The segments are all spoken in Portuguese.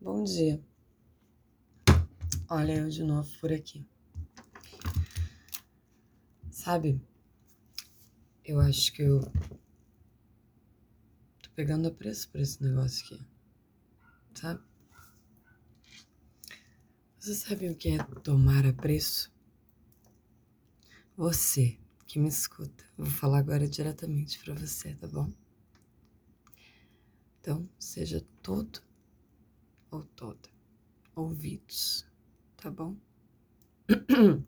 Bom dia. Olha eu de novo por aqui. Sabe, eu acho que eu tô pegando a preço por esse negócio aqui. Sabe? Você sabe o que é tomar a preço? Você que me escuta, vou falar agora diretamente para você, tá bom? Então, seja todo ou toda ouvidos, tá bom?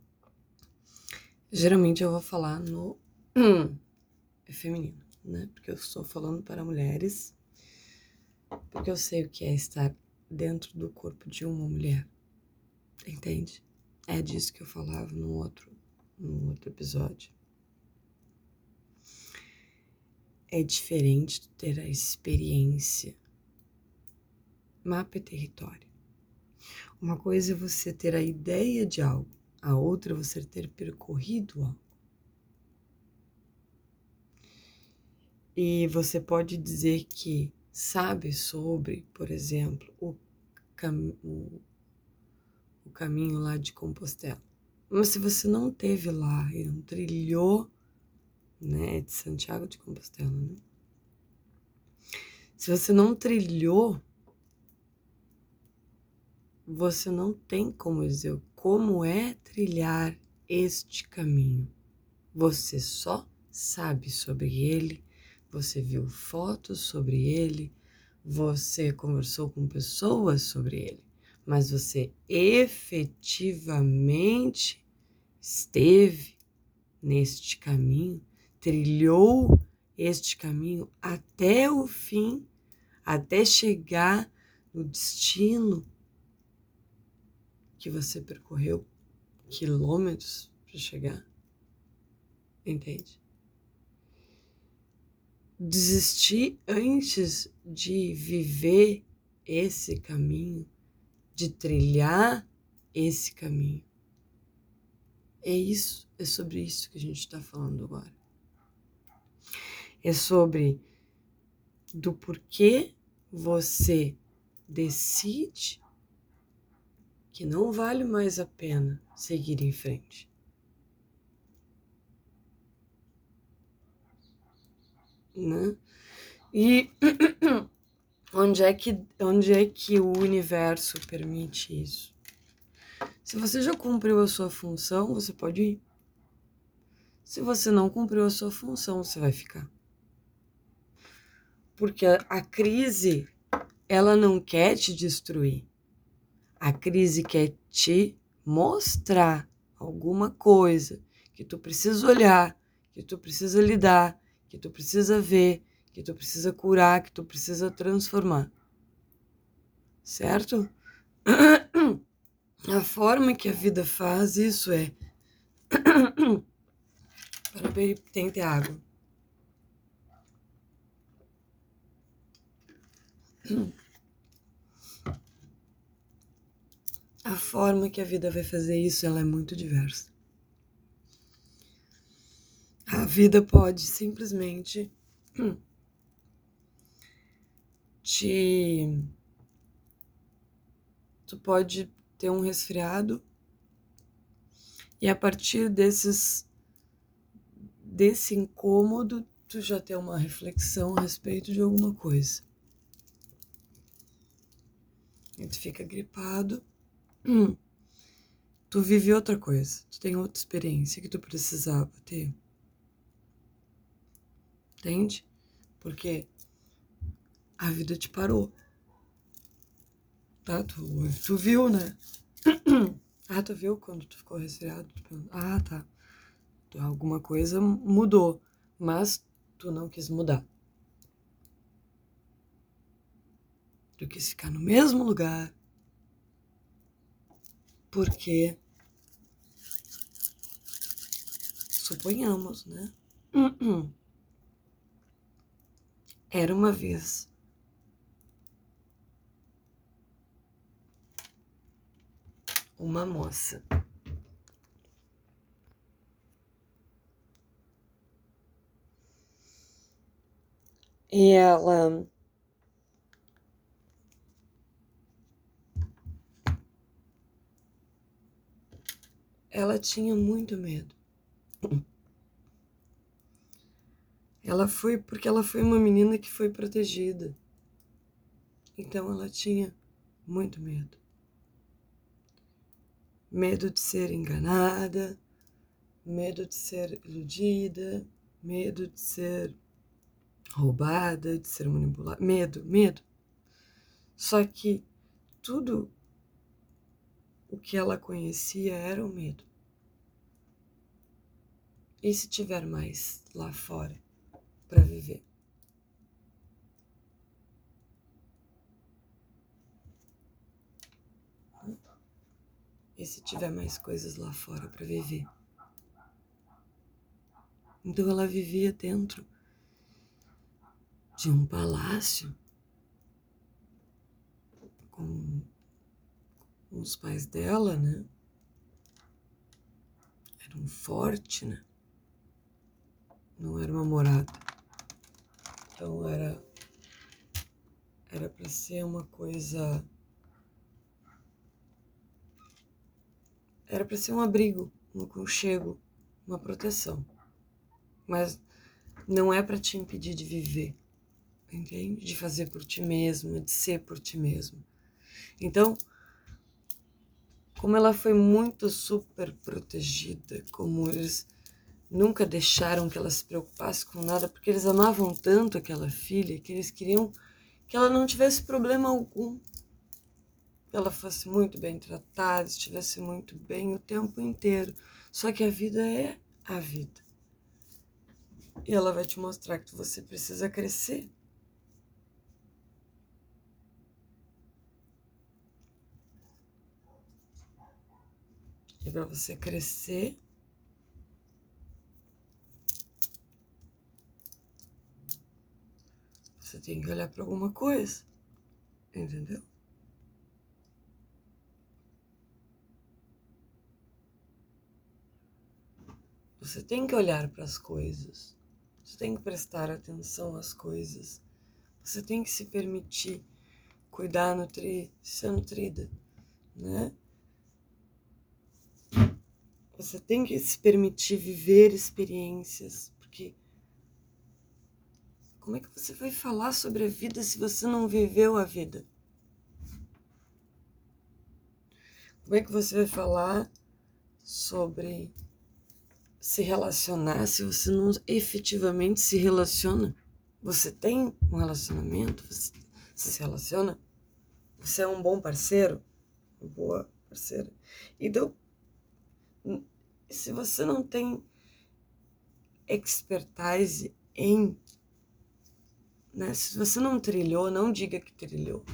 Geralmente eu vou falar no é feminino, né? Porque eu estou falando para mulheres, porque eu sei o que é estar dentro do corpo de uma mulher, entende? É disso que eu falava no outro, no outro episódio. É diferente ter a experiência. Mapa é território. Uma coisa é você ter a ideia de algo, a outra é você ter percorrido algo. E você pode dizer que sabe sobre, por exemplo, o, cam o, o caminho lá de Compostela. Mas se você não teve lá e não trilhou, né, de Santiago de Compostela, né? Se você não trilhou, você não tem como dizer como é trilhar este caminho. Você só sabe sobre ele, você viu fotos sobre ele, você conversou com pessoas sobre ele, mas você efetivamente esteve neste caminho, trilhou este caminho até o fim, até chegar no destino que você percorreu quilômetros para chegar. Entende? Desistir antes de viver esse caminho, de trilhar esse caminho. É isso, é sobre isso que a gente está falando agora. É sobre do porquê você decide que não vale mais a pena seguir em frente. Né? E onde é que onde é que o universo permite isso? Se você já cumpriu a sua função, você pode ir. Se você não cumpriu a sua função, você vai ficar. Porque a, a crise, ela não quer te destruir. A crise quer te mostrar alguma coisa que tu precisa olhar, que tu precisa lidar, que tu precisa ver, que tu precisa curar, que tu precisa transformar. Certo? A forma que a vida faz isso é. Para tem ter água. A forma que a vida vai fazer isso, ela é muito diversa. A vida pode simplesmente te tu pode ter um resfriado e a partir desses desse incômodo tu já ter uma reflexão a respeito de alguma coisa. E tu fica gripado. Tu vive outra coisa, tu tem outra experiência que tu precisava ter. Entende? Porque a vida te parou. Tá? Tu, tu viu, né? ah, tu viu quando tu ficou resfriado? Ah, tá. Alguma coisa mudou, mas tu não quis mudar. Tu quis ficar no mesmo lugar, porque suponhamos, né? Era uma vez uma moça. E ela ela tinha muito medo. Ela foi porque ela foi uma menina que foi protegida. Então ela tinha muito medo. Medo de ser enganada, medo de ser iludida, medo de ser roubada, de ser manipulada. Medo, medo. Só que tudo o que ela conhecia era o medo. E se tiver mais lá fora para viver? E se tiver mais coisas lá fora para viver? Então ela vivia dentro de um palácio com, os pais dela, né? Era um forte, né? Não era uma morada. Então era era para ser uma coisa era para ser um abrigo, um aconchego, uma proteção. Mas não é para te impedir de viver, entende? De fazer por ti mesmo, de ser por ti mesmo. Então, como ela foi muito super protegida, como eles nunca deixaram que ela se preocupasse com nada, porque eles amavam tanto aquela filha que eles queriam que ela não tivesse problema algum. Que ela fosse muito bem tratada, estivesse muito bem o tempo inteiro. Só que a vida é a vida. E ela vai te mostrar que você precisa crescer. E para você crescer, você tem que olhar para alguma coisa. Entendeu? Você tem que olhar para as coisas. Você tem que prestar atenção às coisas. Você tem que se permitir cuidar, nutrir, ser nutrida, né? Você tem que se permitir viver experiências, porque como é que você vai falar sobre a vida se você não viveu a vida? Como é que você vai falar sobre se relacionar se você não efetivamente se relaciona? Você tem um relacionamento? Você, se relaciona? Você é um bom parceiro? Uma boa parceira? Então, se você não tem expertise em. Né? Se você não trilhou, não diga que trilhou.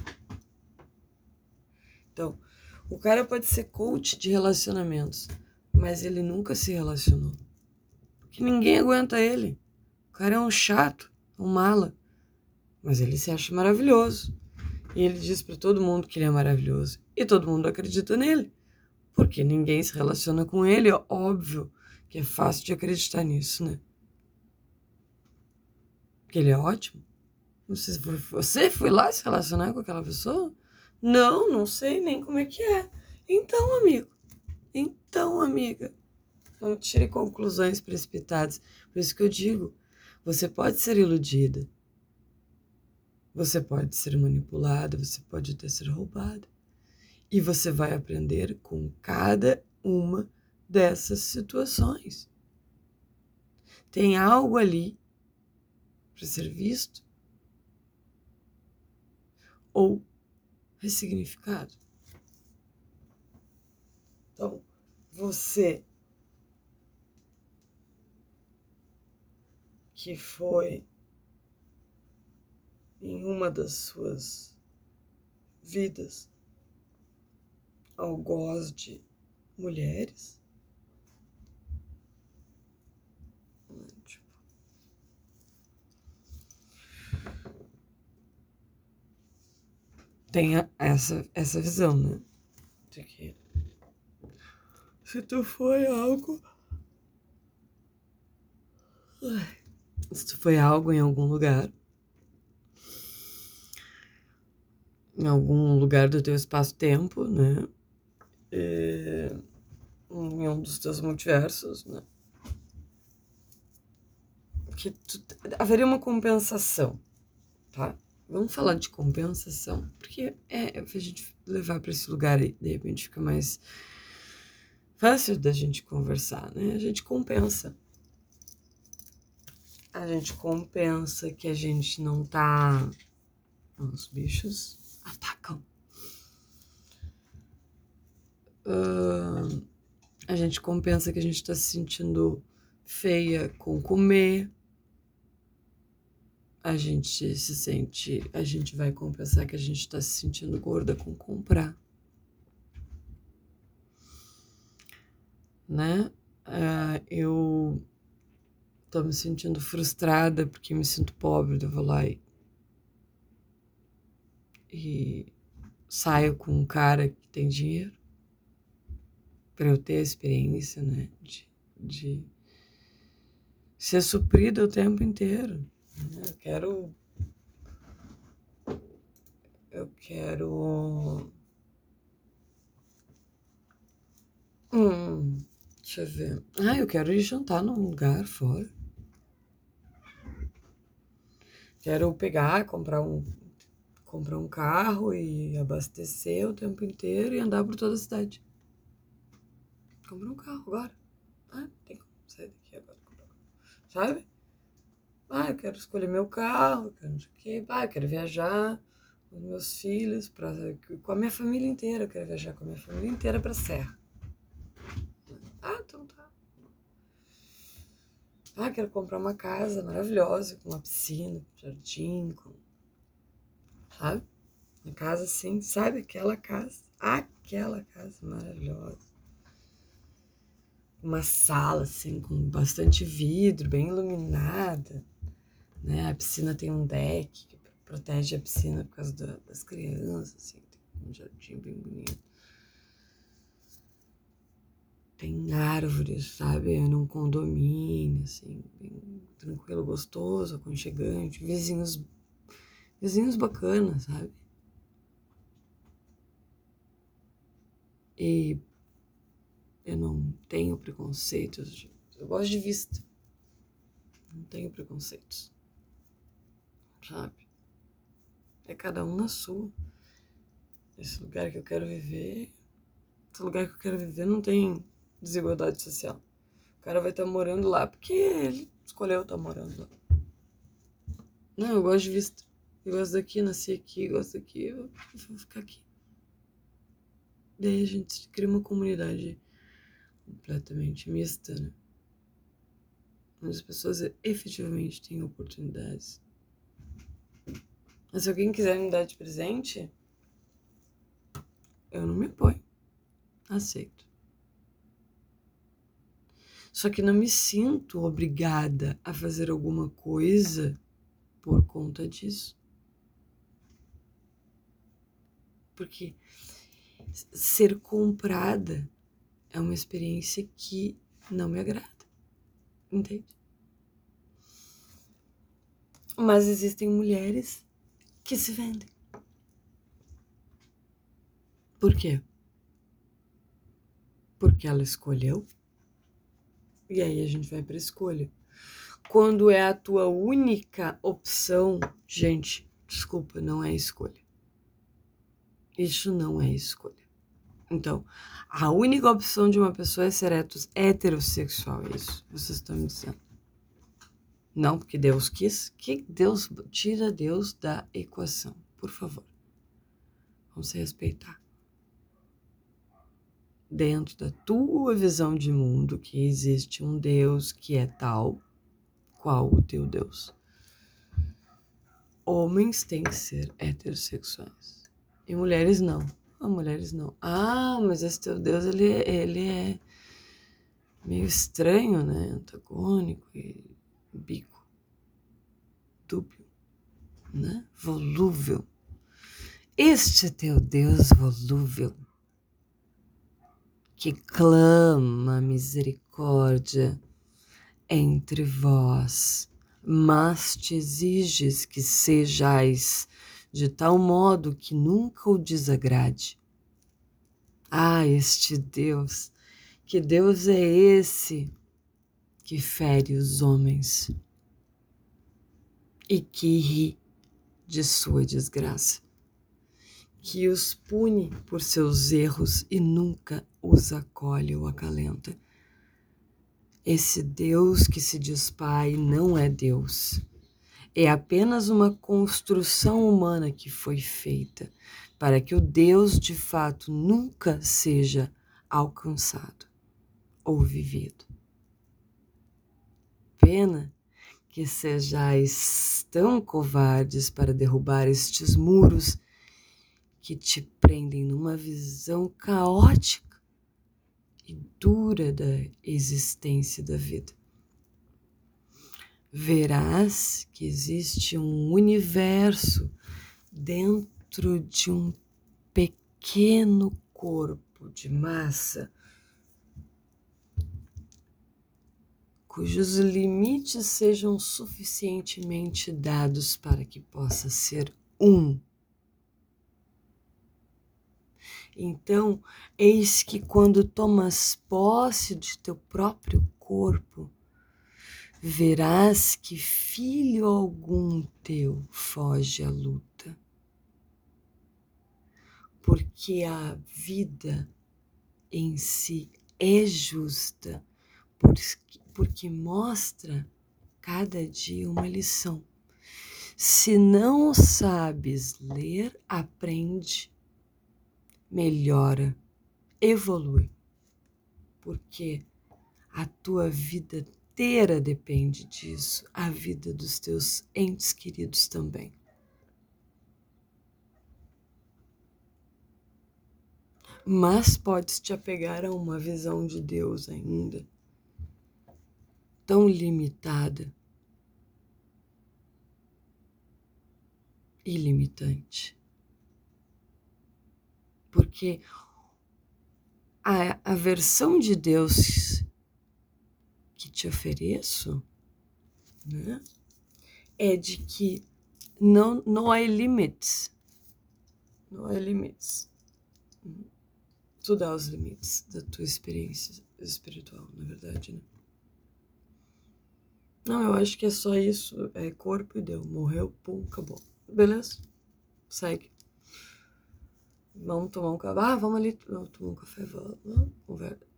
Então, o cara pode ser coach de relacionamentos, mas ele nunca se relacionou. Porque ninguém aguenta ele. O cara é um chato, um mala. Mas ele se acha maravilhoso. E ele diz para todo mundo que ele é maravilhoso. E todo mundo acredita nele porque ninguém se relaciona com ele, é óbvio que é fácil de acreditar nisso, né? Que ele é ótimo. Você foi, você foi lá se relacionar com aquela pessoa? Não, não sei nem como é que é. Então, amigo, então, amiga, não tire conclusões precipitadas. Por isso que eu digo, você pode ser iludida. Você pode ser manipulada, você pode até ser roubada. E você vai aprender com cada uma dessas situações. Tem algo ali para ser visto ou ressignificado. Então, você que foi em uma das suas vidas algoz de mulheres. Tem essa, essa visão, né? De que se tu foi algo. Se tu foi algo em algum lugar, em algum lugar do teu espaço-tempo, né? É, em um dos teus multiversos, né? Que tu, haveria uma compensação, tá? Vamos falar de compensação, porque é, a gente levar para esse lugar aí, de repente fica mais fácil da gente conversar, né? A gente compensa. A gente compensa que a gente não tá. Os bichos atacam. Uh, a gente compensa que a gente tá se sentindo feia com comer. A gente se sente. A gente vai compensar que a gente tá se sentindo gorda com comprar. Né? Uh, eu tô me sentindo frustrada porque me sinto pobre, eu vou lá e, e saio com um cara que tem dinheiro para eu ter a experiência, né, de, de ser suprida o tempo inteiro. Eu quero. Eu quero. Hum, deixa eu ver. Ah, eu quero ir jantar num lugar fora. Quero pegar, comprar um, comprar um carro e abastecer o tempo inteiro e andar por toda a cidade. Comprar um carro agora. Ah, tem como sair daqui agora. Sabe? Ah, eu quero escolher meu carro, quero não sei o quê. Ah, eu quero viajar com meus filhos, pra, com a minha família inteira. Eu quero viajar com a minha família inteira pra Serra. Ah, então tá. Ah, quero comprar uma casa maravilhosa, com uma piscina, com jardim, com. Sabe? Uma casa assim, sabe? Aquela casa. Aquela casa maravilhosa uma sala assim com bastante vidro, bem iluminada, né? A piscina tem um deck que protege a piscina por causa da, das crianças, assim, tem um jardim bem bonito. Tem árvores, sabe? Num condomínio, assim, bem tranquilo, gostoso, aconchegante, vizinhos, vizinhos bacanas, sabe? E eu não tenho preconceitos. Eu gosto de vista. Não tenho preconceitos. Sabe? É cada um na sua. Esse lugar que eu quero viver. Esse lugar que eu quero viver não tem desigualdade social. O cara vai estar tá morando lá porque ele escolheu estar tá morando lá. Não, eu gosto de vista. Eu gosto daqui, nasci aqui, gosto daqui, eu vou ficar aqui. Daí a gente cria uma comunidade completamente mista, né? Onde as pessoas efetivamente têm oportunidades. Mas se alguém quiser me dar de presente, eu não me apoio. Aceito. Só que não me sinto obrigada a fazer alguma coisa por conta disso. Porque ser comprada é uma experiência que não me agrada. Entende? Mas existem mulheres que se vendem. Por quê? Porque ela escolheu. E aí a gente vai para escolha. Quando é a tua única opção, gente, desculpa, não é escolha. Isso não é escolha. Então, a única opção de uma pessoa é ser heterossexual, é isso vocês estão me dizendo. Não porque Deus quis, que Deus tira Deus da equação, por favor. Vamos se respeitar. Dentro da tua visão de mundo, que existe um Deus que é tal qual o teu Deus. Homens têm que ser heterossexuais e mulheres não. Ah, mulheres não. Ah, mas esse teu Deus, ele, ele é meio estranho, né? Antagônico e bico. Dúbio, né? Volúvel. Este teu Deus volúvel, que clama misericórdia entre vós, mas te exiges que sejais de tal modo que nunca o desagrade. Ah, este Deus Que Deus é esse que fere os homens e que ri de sua desgraça, que os pune por seus erros e nunca os acolhe ou acalenta. Esse Deus que se diz Pai não é Deus. É apenas uma construção humana que foi feita para que o Deus de fato nunca seja alcançado ou vivido. Pena que sejais tão covardes para derrubar estes muros que te prendem numa visão caótica e dura da existência da vida. Verás que existe um universo dentro de um pequeno corpo de massa cujos limites sejam suficientemente dados para que possa ser um. Então, eis que quando tomas posse de teu próprio corpo, verás que filho algum teu foge à luta. Porque a vida em si é justa, porque mostra cada dia uma lição. Se não sabes ler, aprende, melhora, evolui, porque a tua vida inteira depende disso, a vida dos teus entes queridos também. Mas podes te apegar a uma visão de Deus ainda tão limitada, ilimitante. Porque a, a versão de Deus que te ofereço né, é de que não, não há limites. Não há limites. Tu dá os limites da tua experiência espiritual, na verdade, né? Não, eu acho que é só isso. É corpo e deu. Morreu, pum, acabou. Beleza? Segue. Vamos tomar um café. Ah, vamos ali vamos tomar um café. Vamos.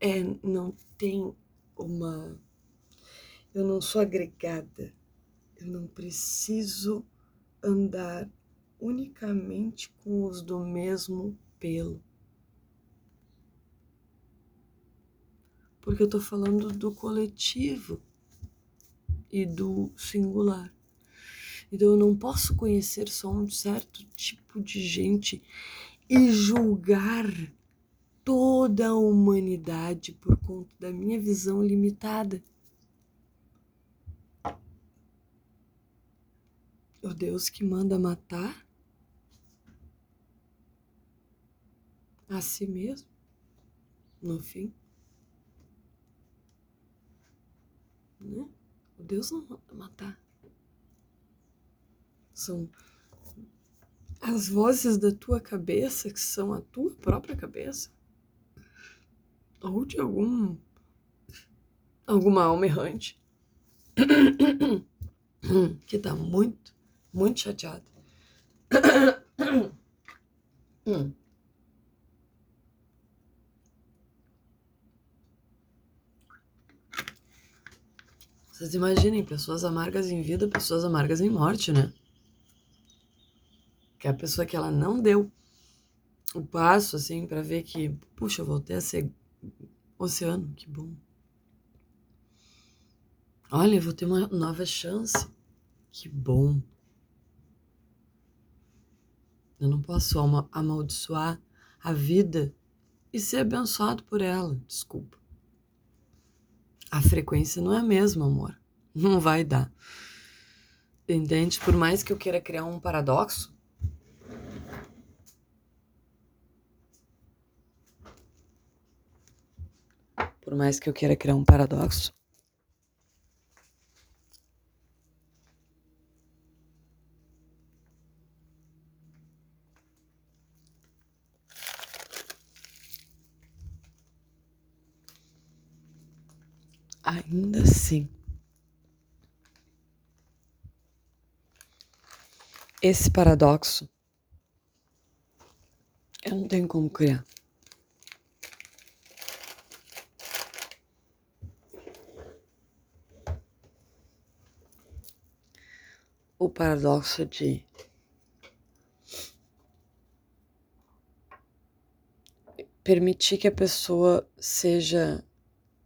É, não tem uma. Eu não sou agregada. Eu não preciso andar unicamente com os do mesmo pelo. Porque eu tô falando do coletivo e do singular. Então eu não posso conhecer só um certo tipo de gente e julgar toda a humanidade por conta da minha visão limitada. O Deus que manda matar a si mesmo, no fim. Né? O Deus não manda matar. São as vozes da tua cabeça, que são a tua própria cabeça, ou de algum alguma alma errante que tá muito, muito chateada. hum. Vocês imaginem, pessoas amargas em vida, pessoas amargas em morte, né? Que é a pessoa que ela não deu o passo, assim, para ver que, puxa, eu voltei a ser oceano, que bom. Olha, eu vou ter uma nova chance, que bom. Eu não posso amaldiçoar a vida e ser abençoado por ela, desculpa. A frequência não é a mesma, amor. Não vai dar. Entende? Por mais que eu queira criar um paradoxo, por mais que eu queira criar um paradoxo, ainda assim, esse paradoxo eu não tenho como criar. O paradoxo de permitir que a pessoa seja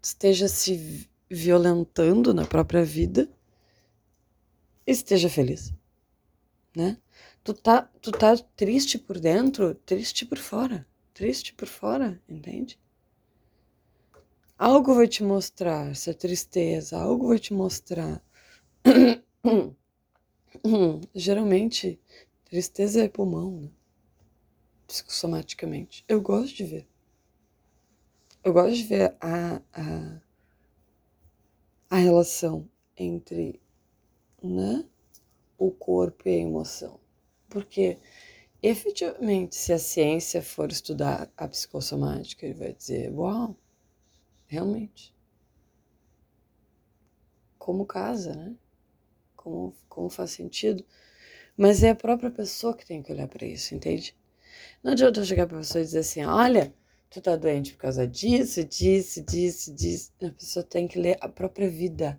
esteja se violentando na própria vida esteja feliz, né? Tu tá, tu tá triste por dentro, triste por fora, triste por fora, entende? Algo vai te mostrar essa tristeza, algo vai te mostrar. Geralmente, tristeza é pulmão, né? Psicossomaticamente. Eu gosto de ver. Eu gosto de ver a, a, a relação entre né, o corpo e a emoção. Porque, efetivamente, se a ciência for estudar a psicossomática, ele vai dizer: Uau, realmente. Como casa, né? Como, como faz sentido. Mas é a própria pessoa que tem que olhar para isso, entende? Não adianta eu chegar para a pessoa e dizer assim: olha, tu tá doente por causa disso, disso, disso, disso. A pessoa tem que ler a própria vida,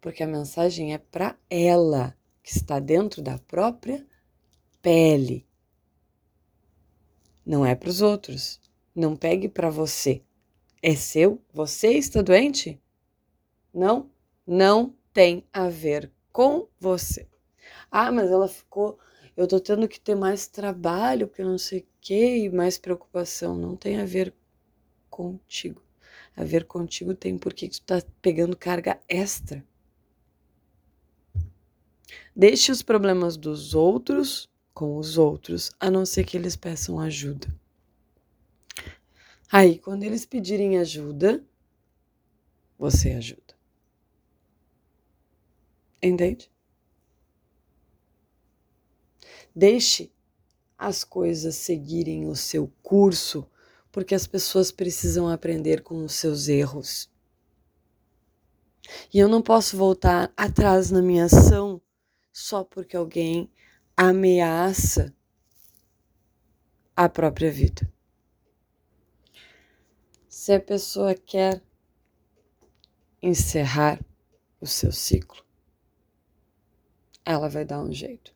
porque a mensagem é para ela, que está dentro da própria pele. Não é para os outros. Não pegue para você. É seu? Você está doente? Não, não tem a ver com você. Ah, mas ela ficou. Eu tô tendo que ter mais trabalho, porque não sei o que, e mais preocupação. Não tem a ver contigo. A ver contigo tem porque tu tá pegando carga extra. Deixe os problemas dos outros com os outros, a não ser que eles peçam ajuda. Aí, quando eles pedirem ajuda, você ajuda. Entende? Deixe as coisas seguirem o seu curso, porque as pessoas precisam aprender com os seus erros. E eu não posso voltar atrás na minha ação só porque alguém ameaça a própria vida. Se a pessoa quer encerrar o seu ciclo, ela vai dar um jeito.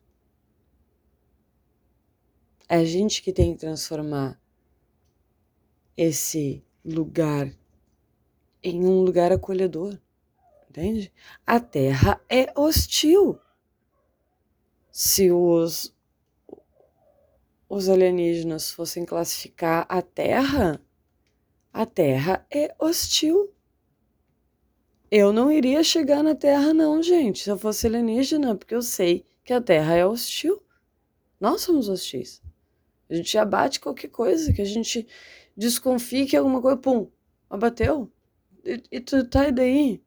É a gente que tem que transformar esse lugar em um lugar acolhedor, entende? A terra é hostil se os, os alienígenas fossem classificar a Terra, a Terra é hostil. Eu não iria chegar na Terra, não, gente, se eu fosse alienígena, porque eu sei que a Terra é hostil. Nós somos hostis. A gente abate qualquer coisa, que a gente desconfie que alguma coisa, pum, abateu. E, e tu tá aí daí.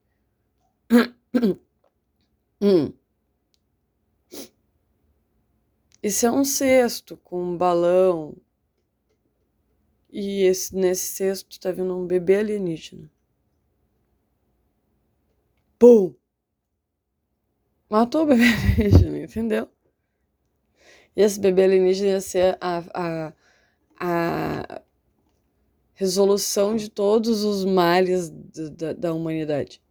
hum. Isso é um cesto com um balão. E esse, nesse cesto tá vindo um bebê alienígena. Pum! Matou o bebê alienígena, entendeu? E esse bebê alienígena ia ser a, a, a resolução de todos os males da, da humanidade.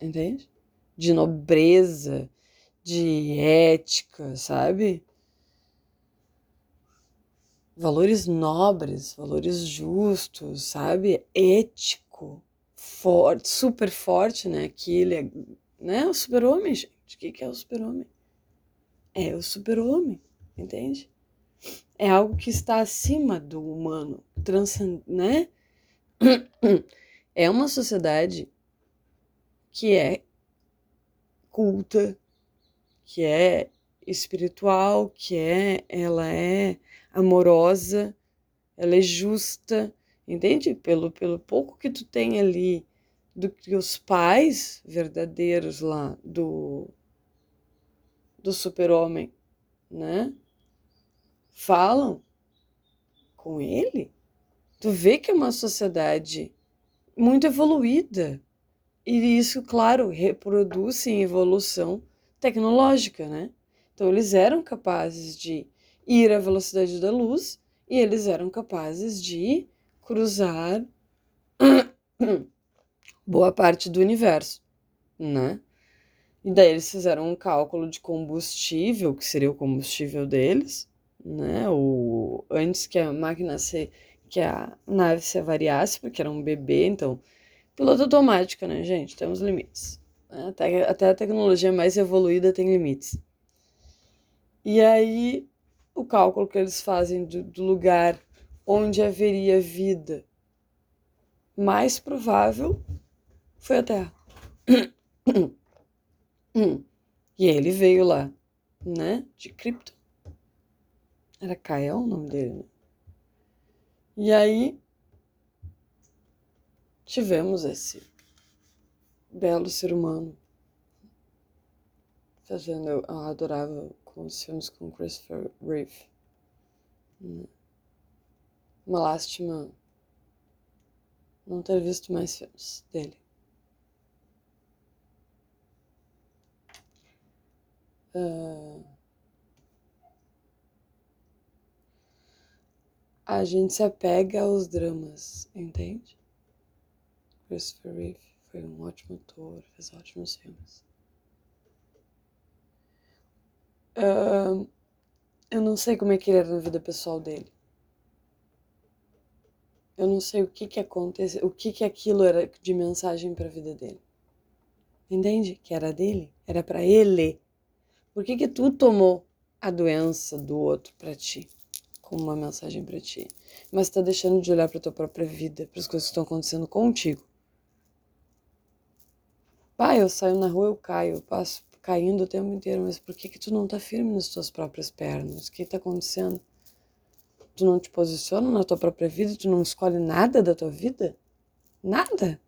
Entende? De nobreza, de ética, sabe? Valores nobres, valores justos, sabe? Ético, forte, super forte, né? Que ele é, né? O super-homem, gente. O que, que é o super-homem? É o super-homem, entende? É algo que está acima do humano, transcend, né? É uma sociedade que é culta, que é espiritual, que é ela é amorosa, ela é justa, entende? Pelo pelo pouco que tu tem ali do que os pais verdadeiros lá do do super-homem, né? Falam com ele. Tu vê que é uma sociedade muito evoluída, E isso, claro, reproduz em evolução tecnológica, né? Então eles eram capazes de ir à velocidade da luz e eles eram capazes de cruzar boa parte do universo, né? E daí eles fizeram um cálculo de combustível, que seria o combustível deles, né? O, antes que a máquina se, que a nave se avariasse, porque era um bebê, então piloto automático, né, gente? Temos limites. Até, até a tecnologia mais evoluída tem limites. E aí o cálculo que eles fazem do, do lugar onde haveria vida mais provável foi a Terra. E ele veio lá, né? De cripto. Era Kael o nome dele, né? E aí tivemos esse belo ser humano fazendo. Eu adorava com os filmes com Christopher Reeve. Né? Uma lástima não ter visto mais filmes dele. Uh, a gente se apega aos dramas, entende? Christopher Reeve foi um ótimo ator, fez ótimos filmes. Uh, eu não sei como é que ele era na vida pessoal dele. Eu não sei o que que aconteceu, o que que aquilo era de mensagem para a vida dele. Entende? Que era dele, era para ele. Por que que tu tomou a doença do outro para ti? Como uma mensagem para ti. Mas tá deixando de olhar para tua própria vida, para as coisas que estão acontecendo contigo. Pai, eu saio na rua, eu caio, eu passo caindo o tempo inteiro, mas por que que tu não tá firme nas tuas próprias pernas? O que tá acontecendo? Tu não te posiciona na tua própria vida? Tu não escolhe nada da tua vida? Nada?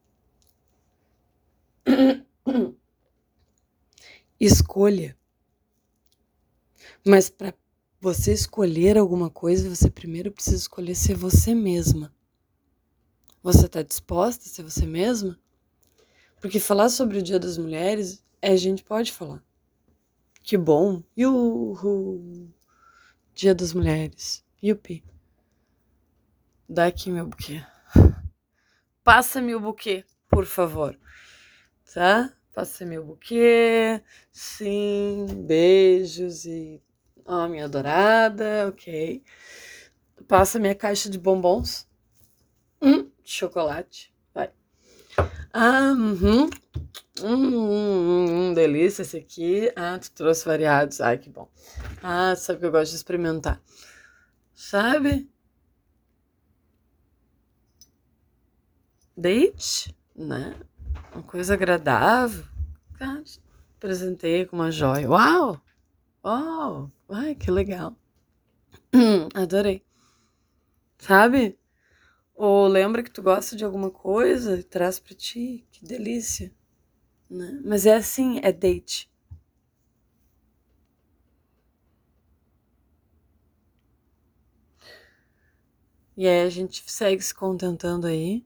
Escolha. Mas para você escolher alguma coisa, você primeiro precisa escolher ser você mesma. Você está disposta a ser você mesma? Porque falar sobre o Dia das Mulheres, é, a gente pode falar. Que bom. Yuhu. Dia das Mulheres. Yupi. Dá aqui meu buquê. Passa-me o buquê, por favor. Tá? Passa meu buquê. Sim. Beijos e Ó, minha adorada, ok. Passa minha caixa de bombons. Hum, chocolate. Vai. Ah, uhum. Hum, hum, hum, delícia esse aqui. Ah, tu trouxe variados. Ai, que bom. Ah, sabe que eu gosto de experimentar. Sabe? Date, né? Uma coisa agradável. Ah, presentei com uma joia. Uau! Oh, ai, que legal. Adorei. Sabe? Ou lembra que tu gosta de alguma coisa e traz pra ti. Que delícia. Né? Mas é assim, é date. E aí a gente segue se contentando aí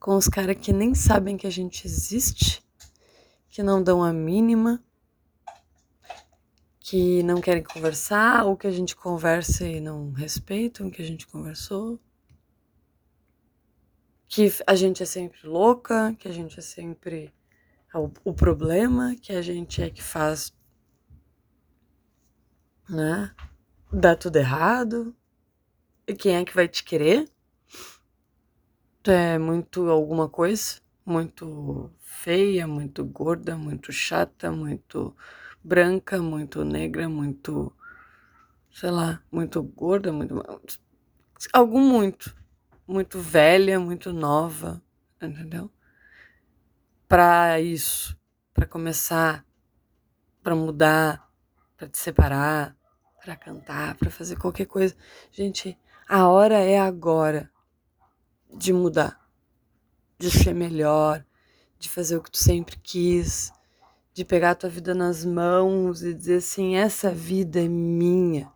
com os caras que nem sabem que a gente existe, que não dão a mínima que não querem conversar, ou que a gente conversa e não respeitam o que a gente conversou. Que a gente é sempre louca, que a gente é sempre o, o problema, que a gente é que faz, né? Dá tudo errado. E quem é que vai te querer? Tu é muito alguma coisa, muito feia, muito gorda, muito chata, muito branca, muito negra, muito, sei lá, muito gorda, muito. Algum muito. Muito velha, muito nova, entendeu? Para isso, para começar, para mudar, para te separar, para cantar, para fazer qualquer coisa. Gente, a hora é agora de mudar, de ser melhor, de fazer o que tu sempre quis, de pegar a tua vida nas mãos e dizer assim: essa vida é minha.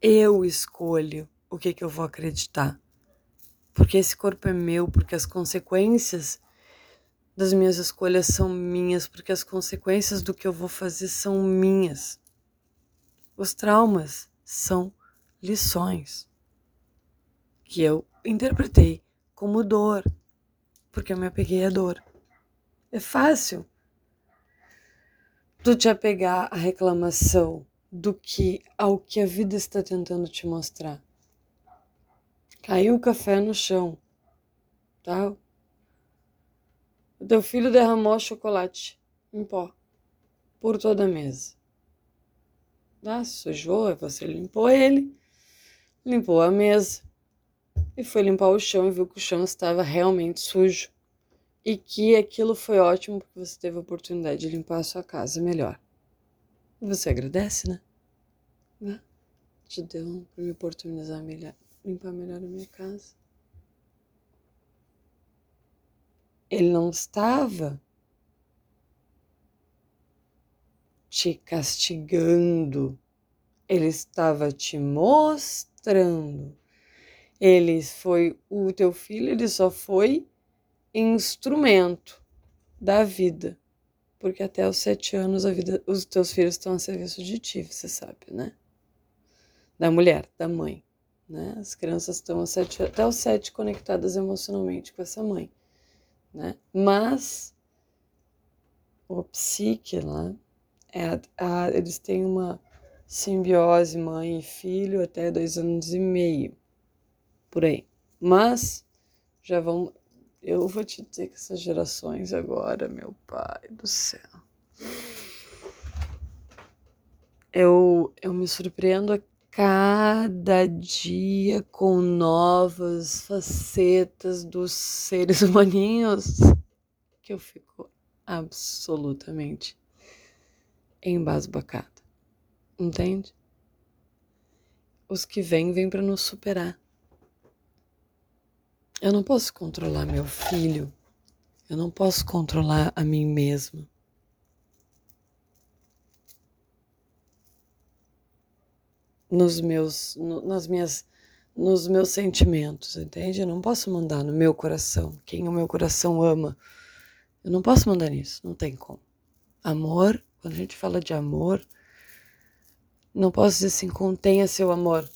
Eu escolho o que, que eu vou acreditar. Porque esse corpo é meu, porque as consequências das minhas escolhas são minhas, porque as consequências do que eu vou fazer são minhas. Os traumas são lições que eu interpretei como dor, porque eu me apeguei à dor. É fácil tu te apegar à reclamação do que ao que a vida está tentando te mostrar. Caiu o café no chão, tá? O teu filho derramou chocolate em pó por toda a mesa. Ah, sujou, você limpou ele, limpou a mesa e foi limpar o chão e viu que o chão estava realmente sujo e que aquilo foi ótimo porque você teve a oportunidade de limpar a sua casa melhor. Você agradece, né? né? Te deu para me oportunizar melhor, limpar melhor a minha casa. Ele não estava te castigando, ele estava te mostrando. Ele foi o teu filho, ele só foi instrumento da vida. Porque até os sete anos a vida, os teus filhos estão a serviço de ti, você sabe, né? Da mulher, da mãe. Né? As crianças estão sete, até os sete conectadas emocionalmente com essa mãe. Né? Mas o psique lá, é, eles têm uma simbiose mãe e filho até dois anos e meio, por aí. Mas já vão, eu vou te dizer que essas gerações agora, meu pai do céu. Eu, eu me surpreendo a cada dia com novas facetas dos seres humaninhos que eu fico absolutamente embasbacada. Entende? Os que vêm, vêm para nos superar. Eu não posso controlar meu filho. Eu não posso controlar a mim mesma. Nos meus, no, nas minhas, nos meus sentimentos, entende? Eu não posso mandar no meu coração quem o meu coração ama. Eu não posso mandar nisso, não tem como. Amor, quando a gente fala de amor, não posso dizer assim, contenha seu amor.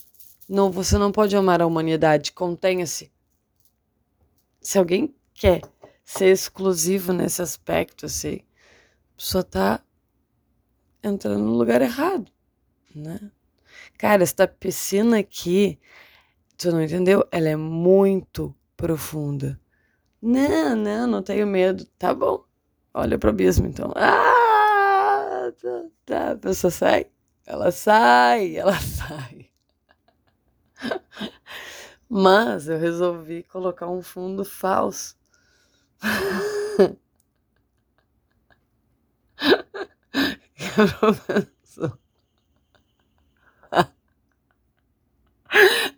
Não, você não pode amar a humanidade, contenha-se se alguém quer ser exclusivo nesse aspecto, assim, a pessoa tá entrando no lugar errado, né? Cara, esta piscina aqui, tu não entendeu? Ela é muito profunda. Não, não, não tenho medo. Tá bom. Olha pro abismo, então. Ah, tá, tá. A pessoa sai. Ela sai, ela sai. Mas eu resolvi colocar um fundo falso.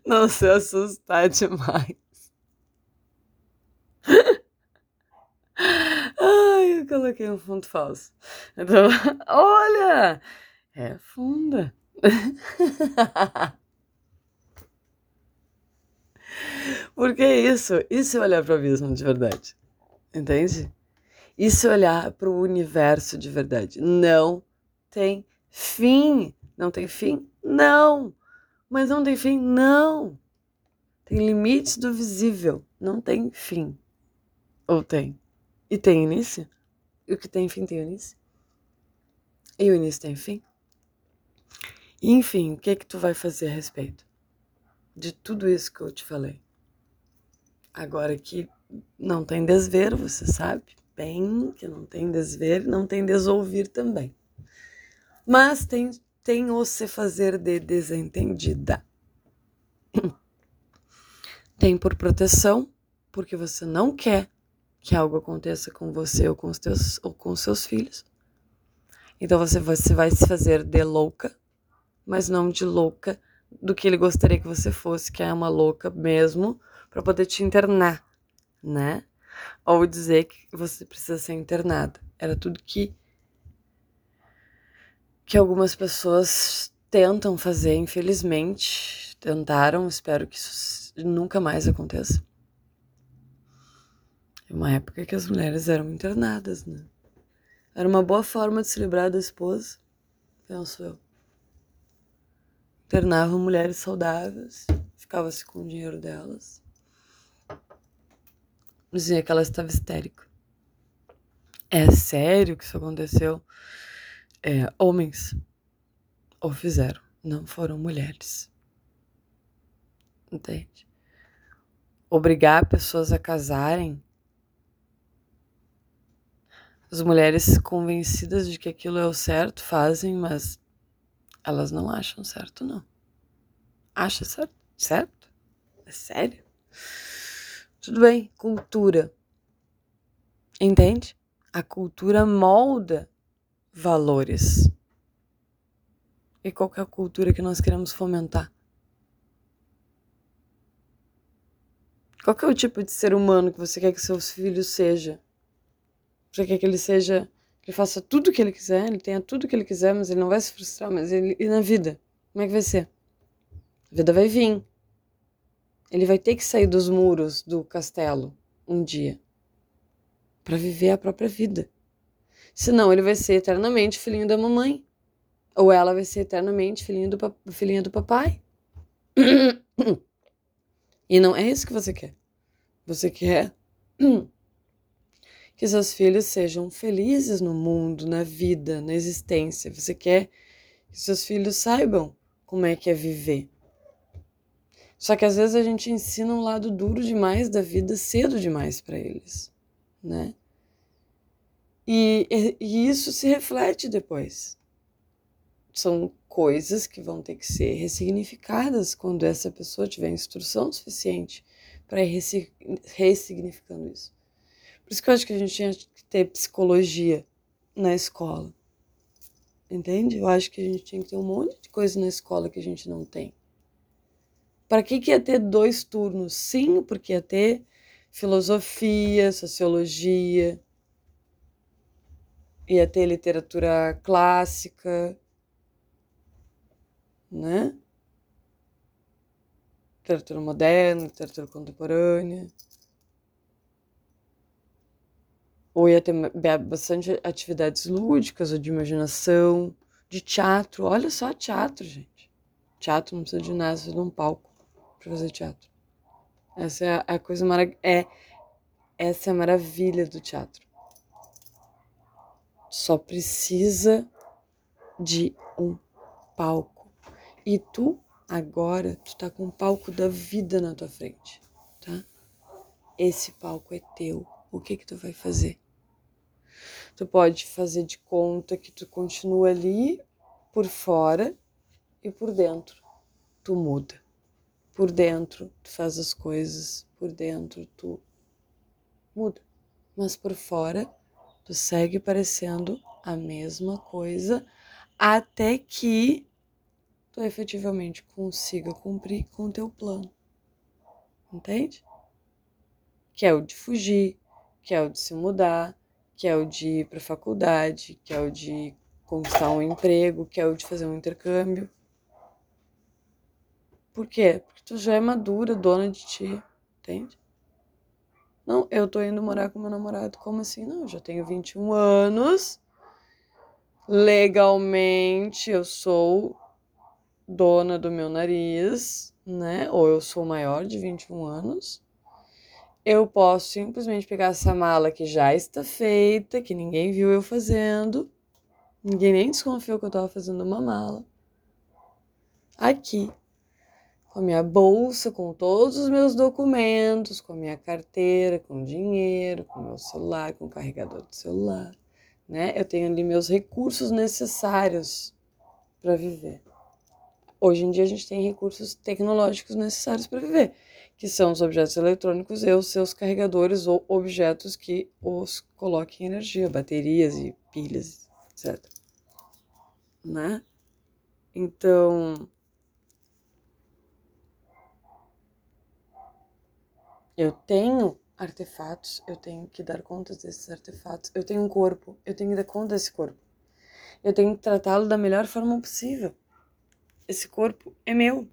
Não se assustar demais. Ai, eu coloquei um fundo falso. Então, olha! É funda. Porque é isso, isso é olhar para o abismo de verdade. Entende? Isso é olhar para o universo de verdade. Não tem fim. Não tem fim? Não. Mas não tem fim? Não. Tem limites do visível. Não tem fim. Ou tem? E tem início? E o que tem fim tem início? E o início tem fim? Enfim, o que é que tu vai fazer a respeito de tudo isso que eu te falei? Agora que não tem desver, você sabe bem que não tem desver, não tem desouvir também. Mas tem, tem o se fazer de desentendida. Tem por proteção, porque você não quer que algo aconteça com você ou com os teus ou com seus filhos. Então você, você vai se fazer de louca, mas não de louca do que ele gostaria que você fosse, que é uma louca mesmo, para poder te internar, né? Ou dizer que você precisa ser internada. Era tudo que que algumas pessoas tentam fazer, infelizmente, tentaram, espero que isso nunca mais aconteça. uma época que as mulheres eram internadas, né? Era uma boa forma de se livrar da esposa, penso eu. Internavam mulheres saudáveis, ficava-se com o dinheiro delas. Dizia que ela estava histérica. É sério que isso aconteceu? É, homens o fizeram, não foram mulheres. Entende? Obrigar pessoas a casarem as mulheres convencidas de que aquilo é o certo fazem, mas elas não acham certo, não. Acha certo? Certo? É sério? Tudo bem, cultura. Entende? A cultura molda valores. E qual é a cultura que nós queremos fomentar? Qual é o tipo de ser humano que você quer que seus filhos sejam? Você quer que ele seja, ele faça tudo o que ele quiser, ele tenha tudo o que ele quiser, mas ele não vai se frustrar, mas ele e na vida, como é que vai ser? A vida vai vir. Ele vai ter que sair dos muros do castelo um dia para viver a própria vida. Senão ele vai ser eternamente filhinho da mamãe. Ou ela vai ser eternamente filhinho do, filhinha do papai. E não é isso que você quer. Você quer que seus filhos sejam felizes no mundo, na vida, na existência. Você quer que seus filhos saibam como é que é viver. Só que às vezes a gente ensina um lado duro demais da vida cedo demais para eles, né? E, e, isso se reflete depois. São coisas que vão ter que ser ressignificadas quando essa pessoa tiver instrução suficiente para ir ressignificando isso. Por isso que eu acho que a gente tinha que ter psicologia na escola. Entende? Eu acho que a gente tinha que ter um monte de coisa na escola que a gente não tem. Para que, que ia ter dois turnos? Sim, porque ia ter filosofia, sociologia, ia ter literatura clássica, né? Literatura moderna, literatura contemporânea. Ou ia ter bastante atividades lúdicas ou de imaginação, de teatro. Olha só teatro, gente. Teatro não precisa de nada, precisa de um palco para fazer teatro. Essa é a coisa maravilhosa. É, essa é a maravilha do teatro. Só precisa de um palco. E tu, agora, tu tá com o palco da vida na tua frente, tá? Esse palco é teu. O que que tu vai fazer? Tu pode fazer de conta que tu continua ali por fora e por dentro tu muda. Por dentro tu faz as coisas, por dentro tu muda. Mas por fora tu segue parecendo a mesma coisa até que tu efetivamente consiga cumprir com o teu plano. Entende? Que é o de fugir, que é o de se mudar, que é o de ir para faculdade, que é o de conquistar um emprego, que é o de fazer um intercâmbio. Por quê? Porque tu já é madura, dona de ti, entende? Não, eu tô indo morar com meu namorado. Como assim? Não, eu já tenho 21 anos. Legalmente eu sou dona do meu nariz, né? Ou eu sou maior de 21 anos eu posso simplesmente pegar essa mala que já está feita, que ninguém viu eu fazendo, ninguém nem desconfiou que eu estava fazendo uma mala. Aqui, com a minha bolsa, com todos os meus documentos, com a minha carteira, com dinheiro, com meu celular, com o carregador do celular, né? Eu tenho ali meus recursos necessários para viver. Hoje em dia a gente tem recursos tecnológicos necessários para viver que são os objetos eletrônicos e os seus carregadores ou objetos que os coloquem energia, baterias e pilhas, etc. Né? Então, eu tenho artefatos, eu tenho que dar conta desses artefatos. Eu tenho um corpo, eu tenho que dar conta desse corpo. Eu tenho que tratá-lo da melhor forma possível. Esse corpo é meu.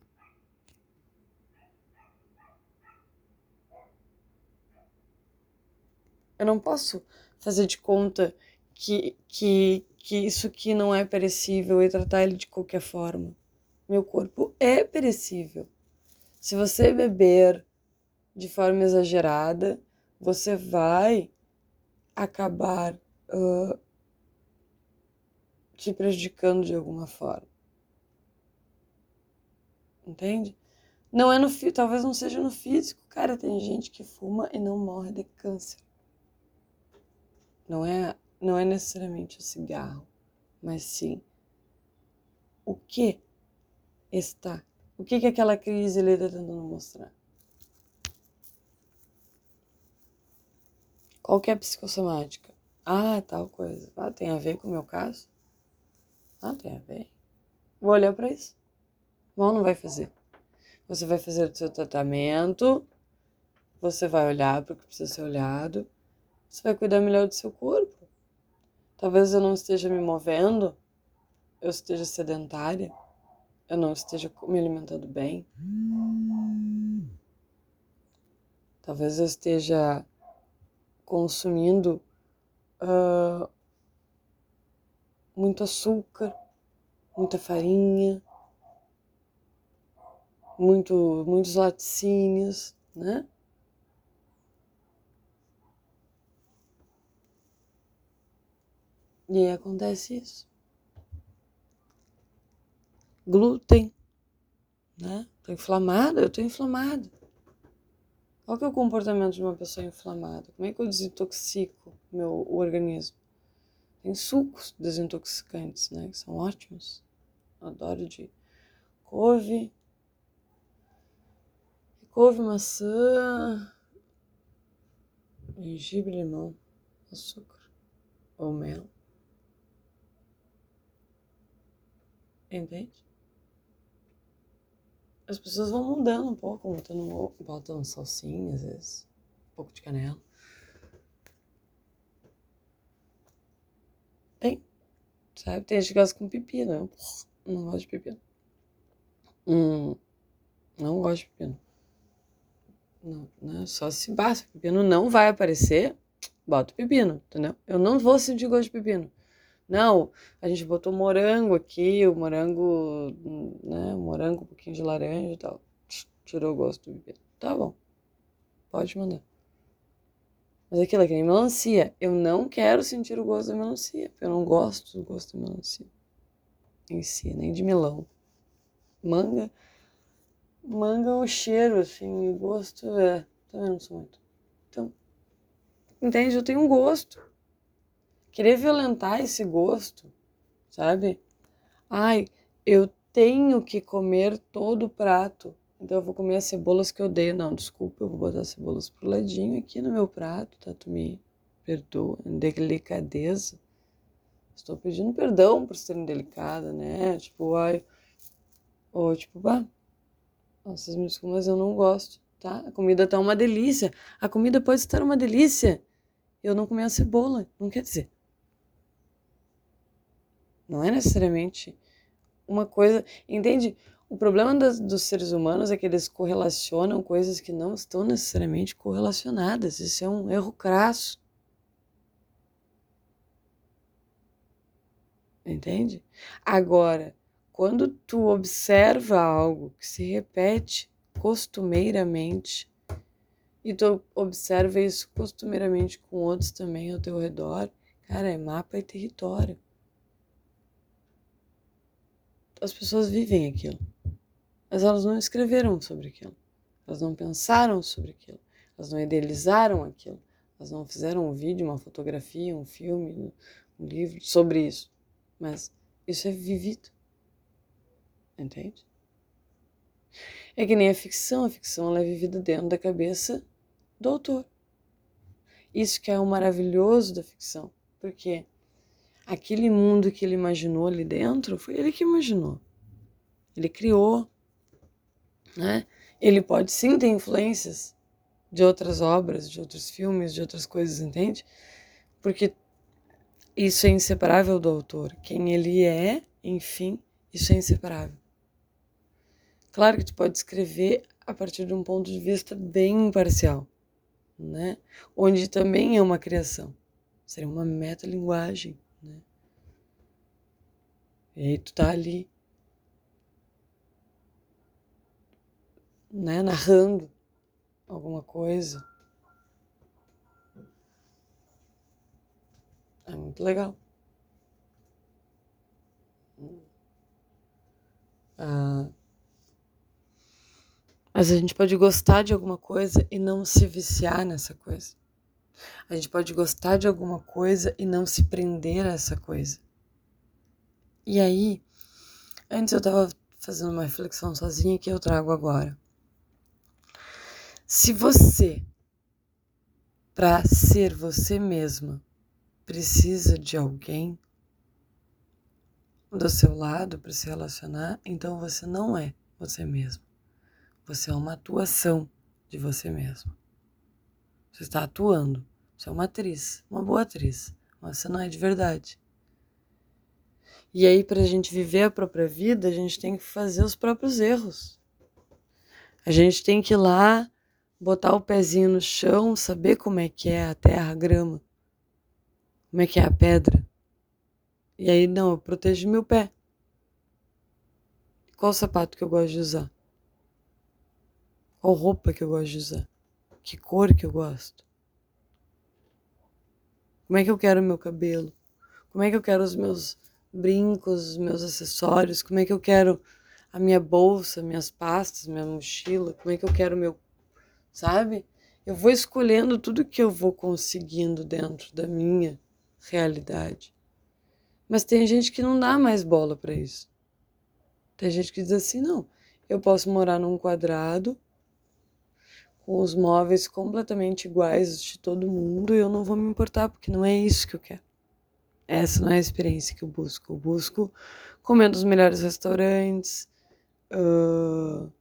Eu não posso fazer de conta que, que, que isso aqui não é perecível e tratar ele de qualquer forma. Meu corpo é perecível. Se você beber de forma exagerada, você vai acabar uh, te prejudicando de alguma forma. Entende? Não é no talvez não seja no físico, cara, tem gente que fuma e não morre de câncer. Não é não é necessariamente o cigarro, mas sim o que está, o que que aquela crise ele está tentando mostrar. Qual que é a psicossomática? Ah, tal coisa. Ah, tem a ver com o meu caso? Ah, tem a ver. Vou olhar para isso. Mal não vai fazer. Você vai fazer o seu tratamento, você vai olhar para o que precisa ser olhado, você vai cuidar melhor do seu corpo. Talvez eu não esteja me movendo, eu esteja sedentária, eu não esteja me alimentando bem. Talvez eu esteja consumindo uh, muito açúcar, muita farinha, muito, muitos laticínios, né? E acontece isso. Glúten, né? Tô inflamada, eu tô inflamada. Qual que é o comportamento de uma pessoa inflamada? Como é que eu desintoxico meu o organismo? Tem sucos desintoxicantes, né? Que são ótimos. Adoro de couve, couve, maçã, gengibre, limão, açúcar ou mel. Entende? as pessoas vão mudando um pouco, botando, salsinha, às vezes, um pouco de canela. Tem, sabe? Tem gente que gosta com pepino. Eu não gosto de pepino. Hum, não gosto de pepino. Não, né? Só se basta. Pepino não vai aparecer, bota o pepino, entendeu? Eu não vou sentir gosto de pepino. Não, a gente botou morango aqui, o morango, né? Morango, um pouquinho de laranja e tal. Tirou o gosto do bebê. Tá bom. Pode mandar. Mas aquilo é que nem melancia. Eu não quero sentir o gosto da melancia. Porque eu não gosto do gosto da melancia. Em si, nem de melão. Manga. Manga, o cheiro, assim, o gosto é. Também não sou muito. Então, entende? Eu tenho um gosto querer violentar esse gosto, sabe? Ai, eu tenho que comer todo o prato, então eu vou comer as cebolas que eu odeio. Não, desculpa, eu vou botar as cebolas pro ladinho aqui no meu prato, tá? Tu me perdoa, delicadeza. Estou pedindo perdão por ser indelicada, né? Tipo, ai, ou tipo, bah, vocês me desculpem, mas eu não gosto, tá? A comida tá uma delícia. A comida pode estar uma delícia. Eu não comi a cebola, não quer dizer não é necessariamente uma coisa. Entende? O problema das, dos seres humanos é que eles correlacionam coisas que não estão necessariamente correlacionadas. Isso é um erro crasso. Entende? Agora, quando tu observa algo que se repete costumeiramente, e tu observa isso costumeiramente com outros também ao teu redor, cara, é mapa e território as pessoas vivem aquilo. Mas elas não escreveram sobre aquilo. Elas não pensaram sobre aquilo. Elas não idealizaram aquilo. Elas não fizeram um vídeo, uma fotografia, um filme, um livro sobre isso. Mas isso é vivido. Entende? É que nem a ficção. A ficção ela é vivida dentro da cabeça do autor. Isso que é o maravilhoso da ficção. Porque aquele mundo que ele imaginou ali dentro, foi ele que imaginou. Ele criou, né? Ele pode sim ter influências de outras obras, de outros filmes, de outras coisas, entende? Porque isso é inseparável do autor. Quem ele é, enfim, isso é inseparável. Claro que tu pode escrever a partir de um ponto de vista bem imparcial. né? Onde também é uma criação. Seria uma metalinguagem? E aí tu tá ali, né, narrando alguma coisa. É muito legal. Ah, mas a gente pode gostar de alguma coisa e não se viciar nessa coisa. A gente pode gostar de alguma coisa e não se prender a essa coisa. E aí, antes eu estava fazendo uma reflexão sozinha que eu trago agora. Se você, para ser você mesma, precisa de alguém do seu lado para se relacionar, então você não é você mesmo. Você é uma atuação de você mesmo. Você está atuando. Você é uma atriz, uma boa atriz, mas você não é de verdade. E aí, para a gente viver a própria vida, a gente tem que fazer os próprios erros. A gente tem que ir lá, botar o pezinho no chão, saber como é que é a terra, a grama, como é que é a pedra. E aí, não, eu protejo meu pé. Qual sapato que eu gosto de usar? Qual roupa que eu gosto de usar? Que cor que eu gosto? Como é que eu quero o meu cabelo? Como é que eu quero os meus brincos, os meus acessórios? Como é que eu quero a minha bolsa, minhas pastas, minha mochila? Como é que eu quero o meu. Sabe? Eu vou escolhendo tudo que eu vou conseguindo dentro da minha realidade. Mas tem gente que não dá mais bola para isso. Tem gente que diz assim: não, eu posso morar num quadrado com os móveis completamente iguais de todo mundo e eu não vou me importar, porque não é isso que eu quero. Essa não é a experiência que eu busco. Eu busco comer nos melhores restaurantes, uh,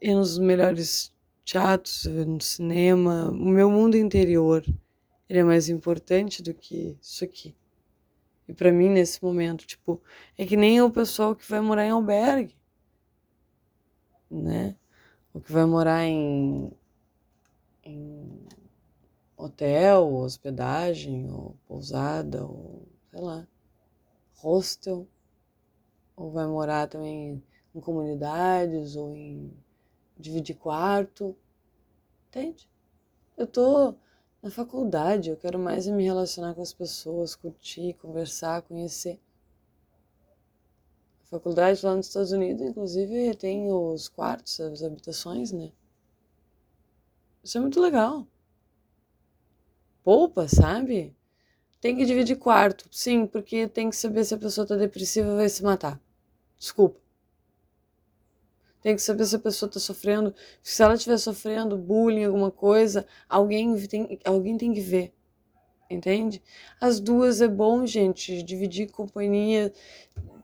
ir nos melhores teatros, no cinema. O meu mundo interior ele é mais importante do que isso aqui. E para mim, nesse momento, tipo, é que nem o pessoal que vai morar em albergue, né? o que vai morar em, em hotel, hospedagem, ou pousada, ou sei lá, hostel, ou vai morar também em comunidades, ou em dividir quarto, entende? Eu tô na faculdade, eu quero mais me relacionar com as pessoas, curtir, conversar, conhecer faculdade lá nos Estados Unidos, inclusive, tem os quartos, as habitações, né? Isso é muito legal. Poupa, sabe? Tem que dividir quarto. Sim, porque tem que saber se a pessoa tá depressiva ou vai se matar. Desculpa. Tem que saber se a pessoa tá sofrendo. Se ela estiver sofrendo bullying, alguma coisa, alguém tem, alguém tem que ver entende? As duas é bom, gente, dividir companhia,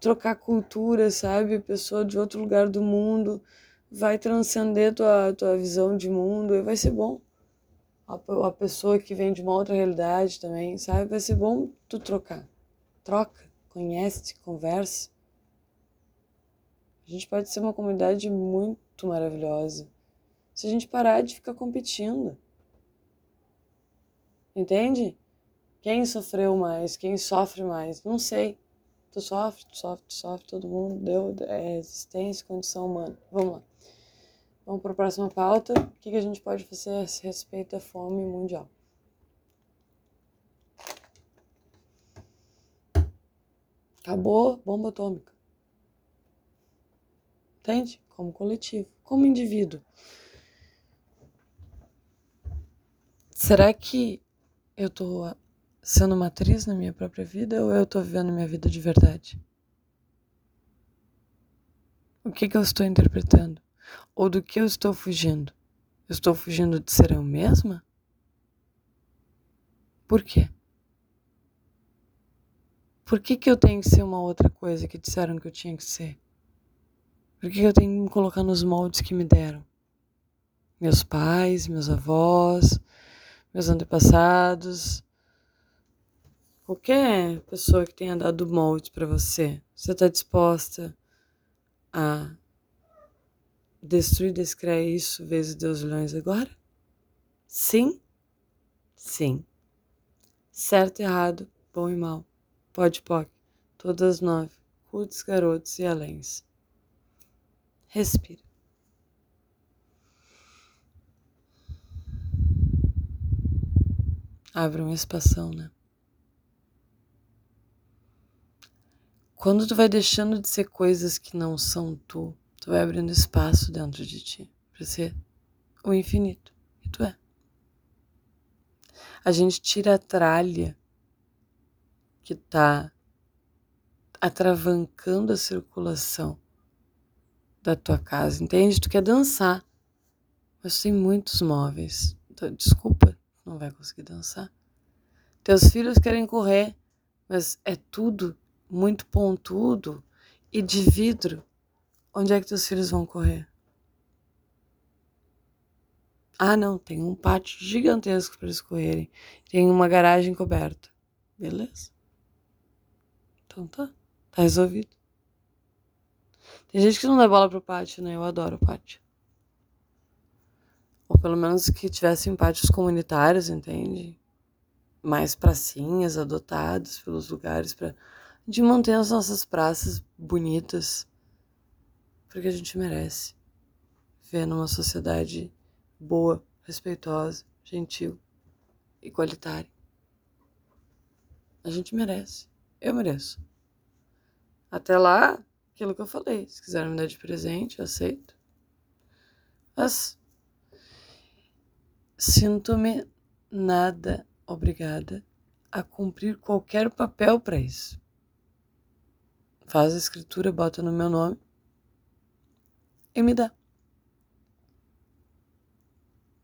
trocar cultura, sabe? Pessoa de outro lugar do mundo vai transcender tua, tua visão de mundo e vai ser bom. A, pessoa que vem de uma outra realidade também, sabe? Vai ser bom tu trocar. Troca, conhece, conversa. A gente pode ser uma comunidade muito maravilhosa se a gente parar de ficar competindo. Entende? Quem sofreu mais? Quem sofre mais? Não sei. Tu sofre, tu sofre, tu sofre, todo mundo deu é, existência, condição humana. Vamos lá. Vamos para a próxima pauta. O que, que a gente pode fazer a respeito da fome mundial? Acabou bomba atômica. Entende? Como coletivo, como indivíduo. Será que eu tô sendo uma atriz na minha própria vida ou eu estou vivendo minha vida de verdade? O que, que eu estou interpretando? Ou do que eu estou fugindo? Eu estou fugindo de ser eu mesma? Por quê? Por que, que eu tenho que ser uma outra coisa que disseram que eu tinha que ser? Por que, que eu tenho que me colocar nos moldes que me deram? Meus pais, meus avós, meus antepassados, qualquer pessoa que tenha dado molde para você, você está disposta a destruir, descrever isso vezes Deus milhões agora? Sim, sim. Certo errado, bom e mal. Pode, pode. Todas nove. Roots, garotos e aléns. Respira. Abre uma espação, né? Quando tu vai deixando de ser coisas que não são tu, tu vai abrindo espaço dentro de ti para ser o infinito. E tu é. A gente tira a tralha que tá atravancando a circulação da tua casa, entende? Tu quer dançar, mas tem muitos móveis. Então, desculpa, não vai conseguir dançar. Teus filhos querem correr, mas é tudo muito pontudo e de vidro, onde é que teus filhos vão correr? Ah, não, tem um pátio gigantesco para eles correrem. Tem uma garagem coberta. Beleza. Então tá, tá resolvido. Tem gente que não dá bola pro pátio, né? Eu adoro o pátio. Ou pelo menos que tivessem pátios comunitários, entende? Mais pracinhas adotados pelos lugares para de manter as nossas praças bonitas, porque a gente merece viver numa sociedade boa, respeitosa, gentil, igualitária. A gente merece. Eu mereço. Até lá, aquilo que eu falei. Se quiserem me dar de presente, eu aceito. Mas sinto-me nada obrigada a cumprir qualquer papel para isso faz a escritura, bota no meu nome e me dá.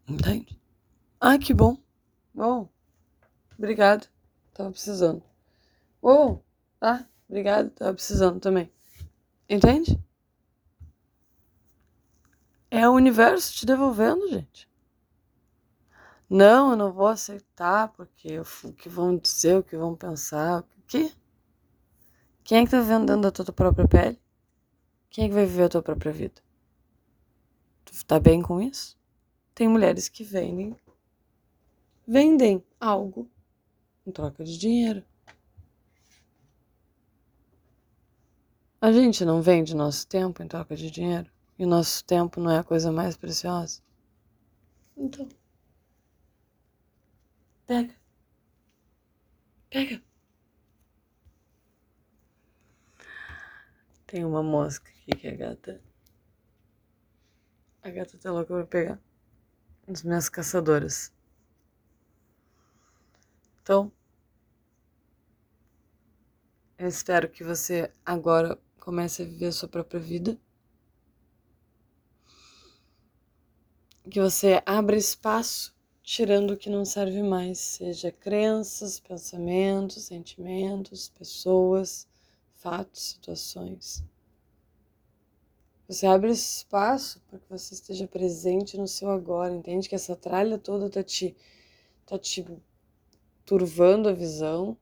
Entende? Ah, que bom. Bom, obrigado. Tava precisando. Oh, ah, obrigado. Tava precisando também. Entende? É o universo te devolvendo, gente. Não, eu não vou aceitar porque o que vão dizer, o que vão pensar. O que? Quem é que tá vivendo dentro da tua própria pele? Quem é que vai viver a tua própria vida? Tu tá bem com isso? Tem mulheres que vendem vendem algo em troca de dinheiro. A gente não vende nosso tempo em troca de dinheiro. E nosso tempo não é a coisa mais preciosa. Então. Pega. Pega. Tem uma mosca aqui que a gata. A gata tá louca pra pegar. As minhas caçadoras. Então. Eu espero que você agora comece a viver a sua própria vida. Que você abra espaço, tirando o que não serve mais, seja crenças, pensamentos, sentimentos, pessoas fatos, situações. Você abre espaço para que você esteja presente no seu agora, entende que essa tralha toda tá te tá te turvando a visão,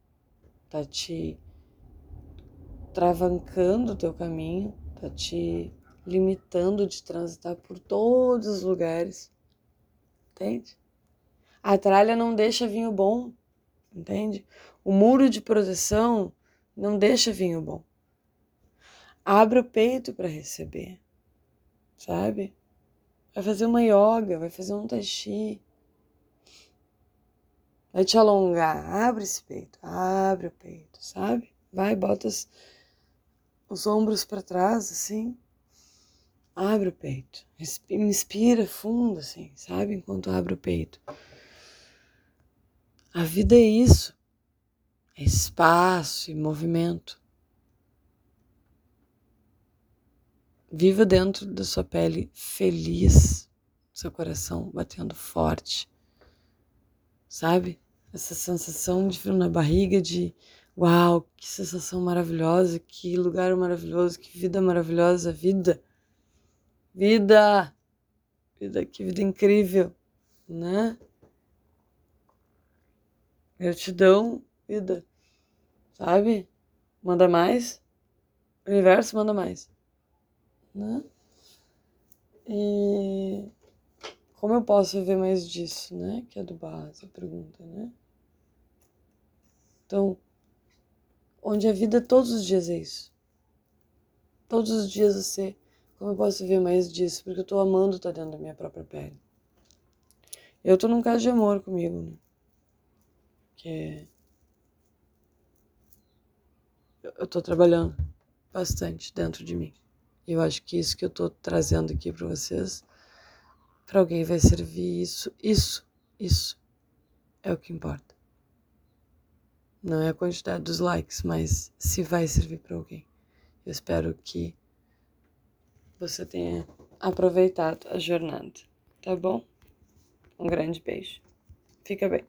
tá te travancando o teu caminho, tá te limitando de transitar por todos os lugares. Entende? A tralha não deixa vinho bom, entende? O muro de proteção não deixa vinho bom. Abra o peito para receber, sabe? Vai fazer uma yoga, vai fazer um tai chi. Vai te alongar, abre esse peito, abre o peito, sabe? Vai, bota os, os ombros para trás, assim. Abre o peito. Inspira fundo, assim, sabe? Enquanto abre o peito. A vida é isso espaço e movimento. Viva dentro da sua pele feliz, seu coração batendo forte, sabe? Essa sensação de frio na barriga, de uau, que sensação maravilhosa, que lugar maravilhoso, que vida maravilhosa, vida, vida, vida, que vida incrível, né? Gratidão vida, sabe? Manda mais, o universo manda mais, né? E como eu posso viver mais disso, né? Que é do base, a pergunta, né? Então, onde a vida todos os dias é isso. Todos os dias você, como eu posso viver mais disso? Porque eu tô amando estar tá dentro da minha própria pele. Eu tô num caso de amor comigo, né? Que é... Eu tô trabalhando bastante dentro de mim. Eu acho que isso que eu tô trazendo aqui para vocês, para alguém vai servir isso, isso, isso é o que importa. Não é a quantidade dos likes, mas se vai servir para alguém. Eu espero que você tenha aproveitado a jornada, tá bom? Um grande beijo. Fica bem.